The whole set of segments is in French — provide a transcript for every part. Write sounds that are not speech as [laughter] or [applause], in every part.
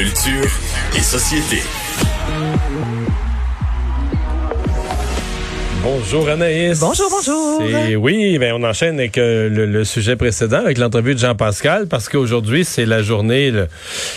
Culture et société. Bonjour Anaïs. Bonjour, bonjour. Et oui, ben on enchaîne avec euh, le, le, sujet précédent, avec l'entrevue de Jean-Pascal, parce qu'aujourd'hui, c'est la journée, le,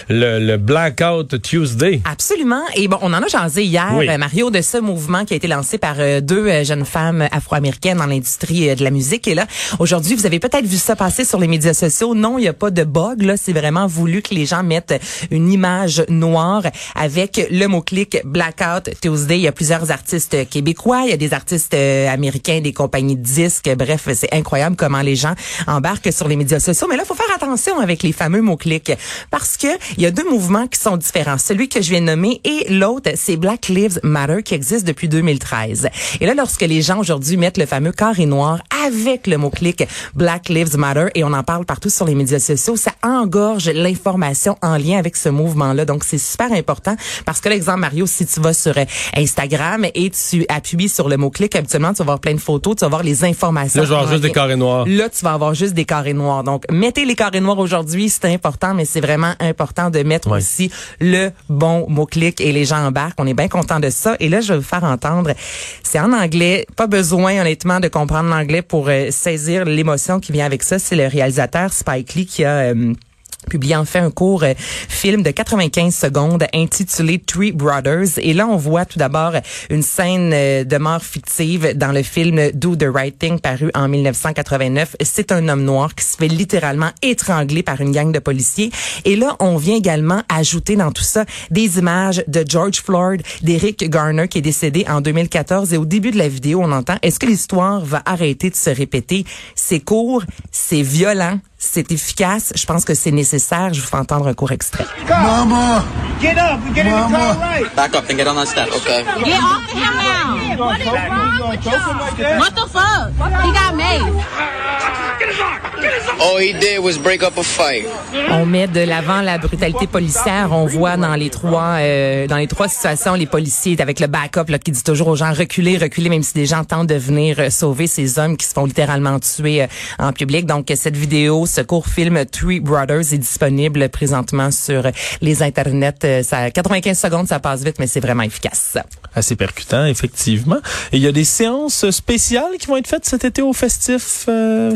le, Blackout Tuesday. Absolument. Et bon, on en a jasé hier, Oui. euh, Mario, de ce mouvement qui a été lancé par euh, deux euh, jeunes femmes afro-américaines dans l'industrie de la musique. Et là, aujourd'hui, vous avez peut-être vu ça passer sur les médias sociaux. Non, il n'y a pas de bug. Là, c'est vraiment voulu que les gens mettent une image noire avec le mot-clic Blackout Tuesday. Il y a plusieurs artistes québécois, il y a des artistes euh, américains, des compagnies de disques. Bref, c'est incroyable comment les gens embarquent sur les médias sociaux. Mais là, il faut faire attention avec les fameux mots-clics parce que il y a deux mouvements qui sont différents. Celui que je viens de nommer et l'autre, c'est Black Lives Matter qui existe depuis 2013. Et là, lorsque les gens aujourd'hui mettent le fameux carré noir avec le mot-clic Black Lives Matter et on en parle partout sur les médias sociaux, ça engorge l'information en lien avec ce mouvement-là. Donc, c'est super important parce que l'exemple, Mario, si tu vas sur euh, Instagram et tu appuies sur le mot-clic, habituellement, tu vas voir plein de photos, tu vas voir les informations. Là, je vais avoir juste des carrés noirs. Là, tu vas avoir juste des carrés noirs. Donc, mettez les carrés noirs aujourd'hui, c'est important, mais c'est vraiment important de mettre Ouais. aussi le bon mot-clic et les gens embarquent. On est bien content de ça. Et là, je vais vous faire entendre, c'est en anglais. Pas besoin, honnêtement, de comprendre l'anglais pour euh, saisir l'émotion qui vient avec ça. C'est le réalisateur Spike Lee qui a... euh, publié en fait un court euh, film de 95 secondes intitulé Three Brothers. Et là, on voit tout d'abord une scène euh, de mort fictive dans le film Do the Right Thing paru en 1989. C'est un homme noir qui se fait littéralement étrangler par une gang de policiers. Et là, on vient également ajouter dans tout ça des images de George Floyd, d'Eric Garner qui est décédé en 2014. Et au début de la vidéo, on entend, est-ce que l'histoire va arrêter de se répéter? C'est court, c'est violent, c'est efficace. Je pense que c'est nécessaire. Je vous fais entendre un court extrait. Mama! Get up. We get in the Mama. car right. Back up and get on that step, okay? Get off of him now. What is wrong with y'all? What the fuck? He got made. On met de l'avant la brutalité policière. On voit dans les trois euh, dans les trois situations les policiers avec le backup là, qui dit toujours aux gens reculez, reculez, même si des gens tentent de venir euh, sauver ces hommes qui se font littéralement tuer euh, en public. Donc cette vidéo, ce court film Three Brothers est disponible présentement sur les internets. Euh, Ça 95 secondes, ça passe vite, mais c'est vraiment efficace. Assez percutant, effectivement. Et il y a des séances spéciales qui vont être faites cet été au festif, euh,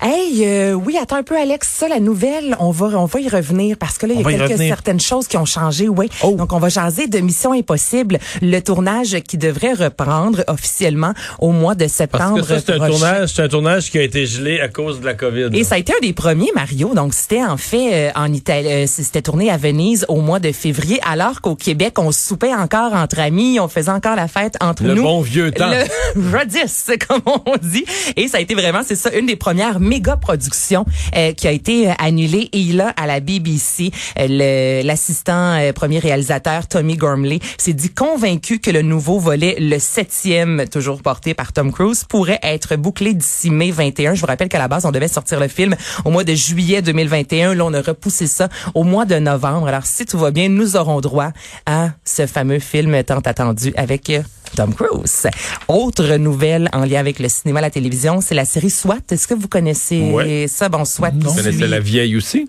Hey, euh, oui, attends un peu, Alex. Ça, la nouvelle, on va, on va y revenir parce que là, il y a y quelques certaines choses qui ont changé, oui. Oh. Donc, on va jaser de Mission Impossible, le tournage qui devrait reprendre officiellement au mois de Parce septembre. que ça, c'est un tournage, c'est un tournage qui a été gelé à cause de la COVID. Et ça a été un des premiers, Mario. Donc, c'était en fait euh, en Italie, euh, c'était tourné à Venise au mois de février, alors qu'au Québec, on soupait encore entre amis, on faisait encore la fête entre Le nous. bon vieux temps. Le [laughs] Rodis, comme on dit. Et ça a été vraiment, c'est ça, une des premières méga productions euh, qui a été euh, annulée. Et là, à la BBC, euh, l'assistant euh, premier réalisateur Tommy Gormley s'est dit convaincu que le nouveau volet, le septième, toujours porté par Tom Cruise, pourrait être bouclé d'ici mai 21. Je vous rappelle qu'à la base, on devait sortir le film au mois de juillet 2021. Là, on a repoussé ça au mois de novembre. Alors, si tout va bien, nous aurons droit à ce fameux film tant attendu avec Tom Cruise. Autre nouvelle en lien avec le cinéma, la télévision, c'est la série SWAT. Est-ce que vous connaissez Ouais. ça? Bon, SWAT. Vous connaissez la vieille aussi?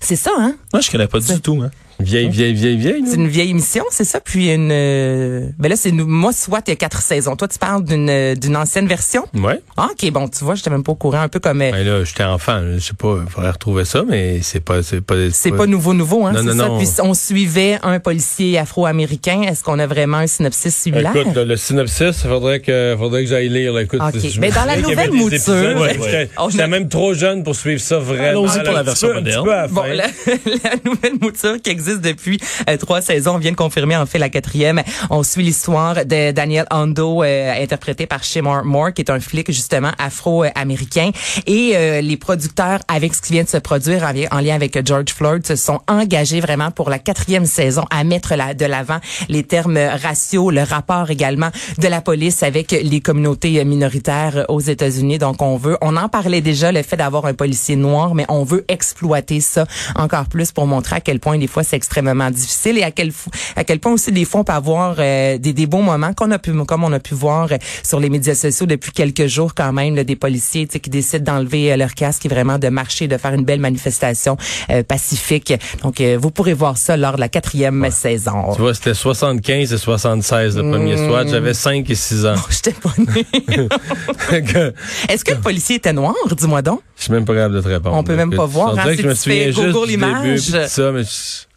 C'est ça, hein? Moi, je connais pas du tout. Hein. Vieille, vieille, vieille, vieille. C'est une vieille émission, c'est ça? Puis une... euh, Ben là, c'est nous- moi, SWAT, il y a quatre saisons. Toi, tu parles d'une euh, d'une ancienne version? Ouais. Ah, OK, bon, tu vois, j'étais même pas au courant, un peu comme... euh, Ben là, j'étais enfant. Je sais pas, il faudrait retrouver ça, mais c'est pas, c'est pas. C'est pas nouveau, nouveau, hein? Non, c'est non, ça. non. Puis on suivait un policier afro-américain. Est-ce qu'on a vraiment un synopsis similaire? Écoute, le, le synopsis, faudrait que, faudrait que j'aille lire. Là. Écoute, Ok. je- Mais dans la nouvelle mouture, épisodes, ouais. J'étais a- même trop jeune pour suivre ça vraiment. Allons-y pour la version peu- moderne. peu Bon, la, [laughs] la nouvelle mouture qui existe depuis euh, trois saisons, on vient de confirmer en fait la quatrième. On suit l'histoire de Daniel Hondo, euh, interprété par Shemar Moore, qui est un flic justement afro-américain. Et euh, les producteurs, avec ce qui vient de se produire en lien avec George Floyd, se sont engagés vraiment pour la quatrième saison à mettre la, de l'avant les termes raciaux, le rapport également de la police avec les communautés minoritaires aux États-Unis. Donc on veut, on en parlait déjà, le fait d'avoir un policier noir, mais on veut exploiter ça encore plus pour montrer à quel point des fois c'est extrêmement difficile et à quel à quel point aussi des fois on peut avoir euh, des, des bons moments qu'on a pu comme on a pu voir euh, sur les médias sociaux depuis quelques jours quand même là, des policiers qui décident d'enlever euh, leur casque et vraiment de marcher de faire une belle manifestation euh, pacifique donc euh, vous pourrez voir ça lors de la quatrième saison Tu vois, c'était 75 et 76 le premier Mm. SWAT. J'avais 5 et 6 ans. J'étais pas [laughs] Est-ce que le policier était noir, dis-moi donc? Je suis même pas capable de te répondre. On peut même pas voir, hein, que je me souviens juste du début ça, mais je-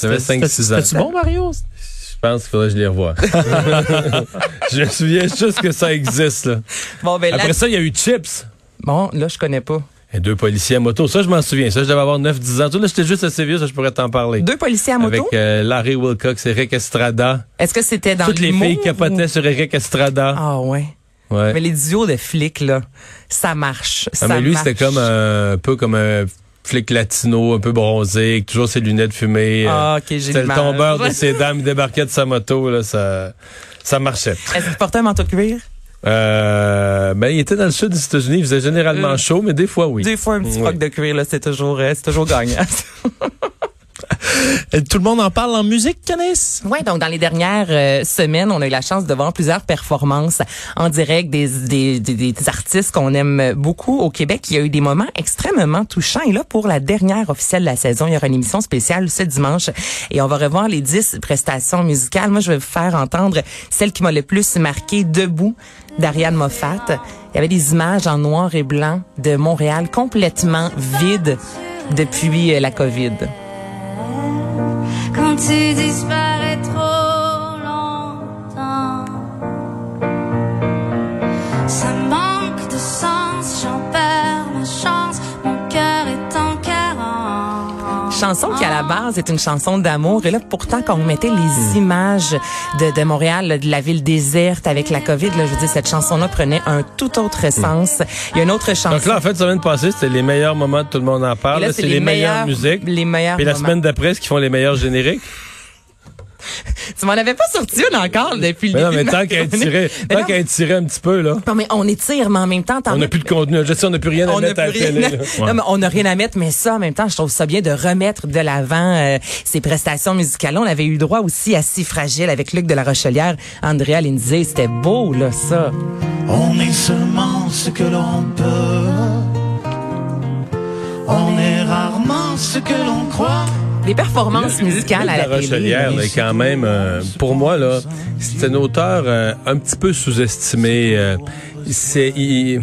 j'avais 5-6 ans. C'était-tu bon, Mario? Je pense qu'il faudrait que je les revoie. [laughs] je me souviens juste que ça existe. Là. Bon, ben là, Après ça, il y a eu Chips. bon, là, je connais pas. Et deux policiers à moto. Ça, je m'en souviens. Ça, je devais avoir 9-10 ans. Tout là, j'étais juste assez vieux, ça, je pourrais t'en parler. Deux policiers à moto? Avec euh, Larry Wilcox, Eric Estrada. Est-ce que c'était dans Toutes les filles ou- capotaient sur Eric Estrada. Ah, ouais. ouais. Mais les duos de flics, là, ça marche. Ah, ça mais lui, c'était comme un peu comme un flic latino, un peu bronzé, avec toujours ses lunettes fumées. euh, Ah, ok, j'ai C'était le tombeur de ses [laughs] dames, il débarquait de sa moto, là, ça, ça marchait. Est-ce qu'il portait un manteau de cuir? Euh, ben, il était dans le sud des États-Unis, il faisait généralement Euh, chaud, mais des fois, oui. Des fois, un petit froc de cuir, là, c'est toujours, euh, c'est toujours gagnant. [laughs] Euh, Tout le monde en parle en musique, Canis? Ouais, donc dans les dernières euh, semaines, on a eu la chance de voir plusieurs performances en direct des, des, des, des artistes qu'on aime beaucoup au Québec. Il y a eu des moments extrêmement touchants. Et là, pour la dernière officielle de la saison, il y aura une émission spéciale ce dimanche et on va revoir les dix prestations musicales. Moi, je vais vous faire entendre celle qui m'a le plus marqué, Debout, d'Ariane Moffat. Il y avait des images en noir et blanc de Montréal complètement vide depuis euh, la COVID. Quand tu disparais chanson qui à la base est une chanson d'amour et là pourtant quand on mettait les images de, de Montréal de la ville déserte avec la Covid là je veux dire cette chanson là prenait un tout autre sens il y a une autre chanson Donc là, en fait, semaine passée, c'était les meilleurs moments de tout le monde en parle. C'est les, meilleures musiques. les meilleurs Puis la semaine d'après, ce qui font les meilleurs génériques? Tu m'en avais pas sorti une encore depuis le Mais non, début mais tant étirer, Mais tant qu'à étirer un petit peu, là. non, mais on étire mais en même temps On n'a plus de contenu. Je sais, on n'a plus rien à on mettre à la télé. à-. Non, mais on n'a rien à mettre, mais ça, en même temps, je trouve ça bien de remettre de l'avant euh, ces prestations musicales. On avait eu droit aussi à Si Fragile avec Luc de la Rochelière, Andrea Lindsay. C'était beau, là, ça. On est seulement ce que l'on peut. On est rarement ce que l'on croit. Les performances musicales à la, la télé. Là, quand même, euh, pour moi, là, c'est un auteur euh, un petit peu sous-estimé. euh, c'est, il-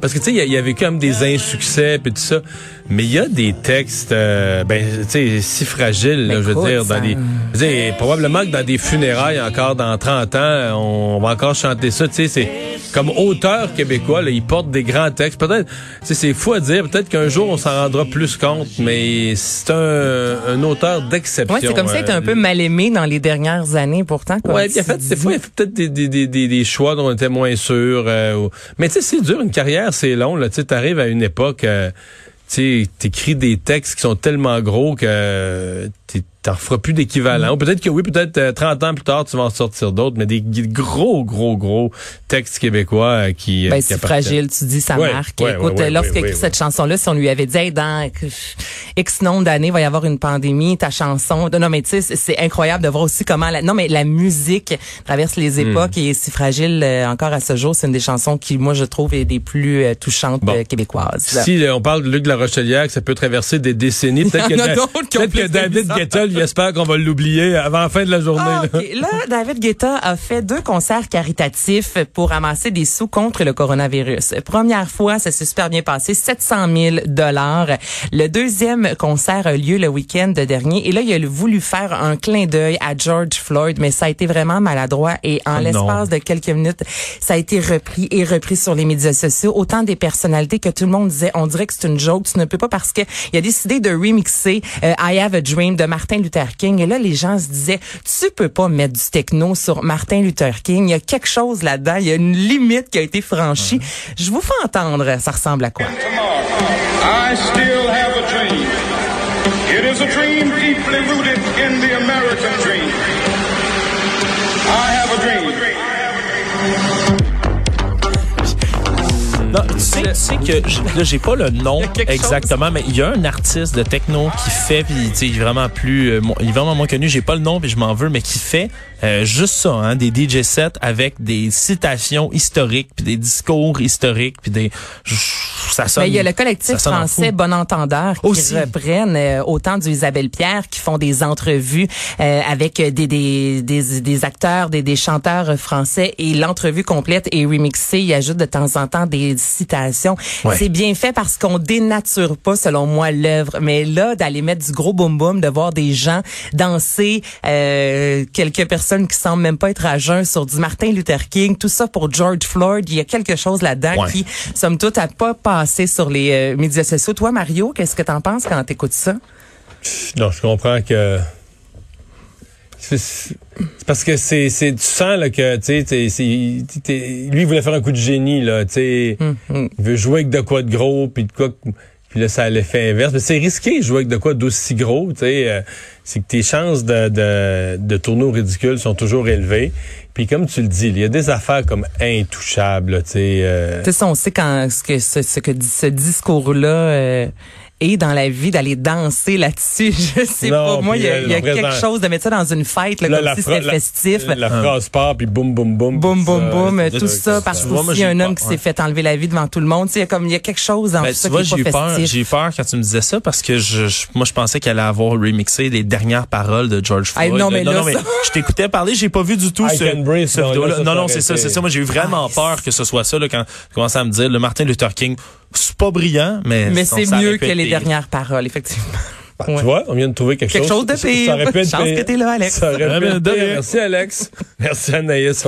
parce que tu sais, il, a- il a vécu comme des insuccès puis tout ça, mais il y a des textes, euh, ben, tu sais, si fragiles, là, Mais je veux dire, dans des, je veux dire, probablement que dans des funérailles encore dans 30 ans, on va encore chanter ça. Tu sais, c'est comme auteur québécois, là, il porte des grands textes. Peut-être, tu sais, c'est fou à dire. Peut-être qu'un jour on s'en rendra plus compte, mais c'est un, un auteur d'exception. Ouais, c'est comme ça, il était un euh, peu mal aimé dans les dernières années, pourtant. comme Ouais, a fait, des fois, il a fait peut-être des, des, des, des, des choix dont on était moins sûr. euh, ou- Mais tu sais, c'est dur, une carrière, c'est long. Là, tu sais, t'arrives à une époque, euh, tu sais, t'écris des textes qui sont tellement gros que t'en feras plus d'équivalent. Ou peut-être que oui, peut-être euh, 30 ans plus tard, tu vas en sortir d'autres, mais des gros, gros, gros textes québécois euh, qui... euh, Ben, qui c'est fragile, tu dis, ça Ouais, marque. ouais, Écoute, ouais, lorsqu'il écrit cette chanson-là, si on lui avait dit, hey, dans X nombre d'années, il va y avoir une pandémie, ta chanson. Non, mais tu sais, c'est- c'est incroyable de voir aussi comment la, non, mais la musique traverse les Hmm. époques et est si fragile euh, encore à ce jour. C'est une des chansons qui, moi, je trouve, est des plus touchantes Bon. québécoises. Si on parle de Luc de la Rochelière, que ça peut traverser des décennies, peut-être que, [laughs] Il y en a Da- d'autres qui ont peut-être que David bizarre. Guetta, lui, espère qu'on va l'oublier avant la fin de la journée. Ah, là. David Guetta a fait deux concerts caritatifs pour ramasser des sous contre le coronavirus. Première fois, ça s'est super bien passé, 700 000 dollars. Le deuxième concert a lieu le week-end dernier et là, il a voulu faire un clin d'œil à George Floyd, mais ça a été vraiment maladroit et en Oh l'espace de quelques minutes, ça a été repris et repris sur les médias sociaux. Autant des personnalités que tout le monde disait, on dirait que c'est une joke, tu ne peux pas parce que il a décidé de remixer euh, I Have a Dream de Martin Luther King et là, les gens se disaient, tu peux pas mettre du techno sur Martin Luther King. Il y a quelque chose là-dedans. Il y a une limite qui a été franchie. Je vous fais entendre. Ça ressemble à quoi? I still have a dream. It is a dream deeply rooted in the American dream. I have a dream. Non, tu tu sais, tu sais que j- là j'ai pas le nom exactement, mais il y a un artiste de techno qui fait, puis tu sais, il est vraiment plus, euh, il est vraiment moins connu. J'ai pas le nom, puis je m'en veux, mais qui fait euh, juste ça, hein, des DJ sets avec des citations historiques, puis des discours historiques, puis des, je- ça sonne. Mais il y a le collectif français fou. Bon Entendeur qui Aussi. reprennent euh, autant du Isabelle Pierre qui font des entrevues euh, avec des, des, des, des acteurs, des, des chanteurs français et l'entrevue complète est remixée. Il ajoute de temps en temps des citations. Ouais. C'est bien fait parce qu'on dénature pas, selon moi, l'œuvre. Mais là, d'aller mettre du gros boom boom, de voir des gens danser, euh, quelques personnes qui semblent même pas être à jeun sur du Martin Luther King, tout ça pour George Floyd, il y a quelque chose là-dedans Ouais. qui, somme toute, a pas passé sur les euh, médias sociaux. Toi, Mario, qu'est-ce que t'en penses quand t'écoutes ça? Non, je comprends que. C'est parce que c'est, c'est, tu sens là, que tu sais, lui il voulait faire un coup de génie là, tu sais, Hum, il veut jouer avec de quoi de gros, puis de quoi, puis là ça a l'effet inverse. Mais c'est risqué de jouer avec de quoi d'aussi gros, tu sais, euh, c'est que tes chances de, de, de tourner au ridicule sont toujours élevées. Puis comme tu le dis, il y a des affaires comme intouchables, là, tu sais. euh, Tu sais, ça, on sait quand ce que ce, ce que ce discours-là euh, est dans la vie d'aller danser là-dessus. [laughs] Je sais Non, pas. Moi, il y a, il y a euh, quelque chose de mettre ça dans une fête, là, là, comme si c'était festif. La phrase part, puis boum, boum, boum. Boum, boum, boum, c'est- tout ça, parce c'est- que Moi, moi, aussi, il y a j'ai un pas- homme qui ouais. s'est fait enlever la vie devant tout le monde. Tu sais, il y a comme, il y a quelque chose dans Ben, tout ça tu vois, qui j'ai eu est pas peur, festif. j'ai eu peur quand tu me disais ça parce que je, je- moi je pensais qu'elle allait avoir remixé les dernières paroles de George Hey, Floyd. non, mais là, mais ça- je t'écoutais parler, j'ai pas vu du tout I ce, ce non, vidéo-là. Non, non, c'est ça, c'est ça. Moi, j'ai eu vraiment Ah, peur que ce soit ça là quand tu commençais à me dire le Martin Luther King, c'est pas brillant, mais Mais c'est mieux que les dernières paroles, effectivement. Ouais. Tu vois, on vient de trouver quelque, Quelque chose de pire. Ça aurait pu être Chance pire. que t'es là, Alex. Ça aurait pu être pire. Merci, Alex. Merci, Anaïs.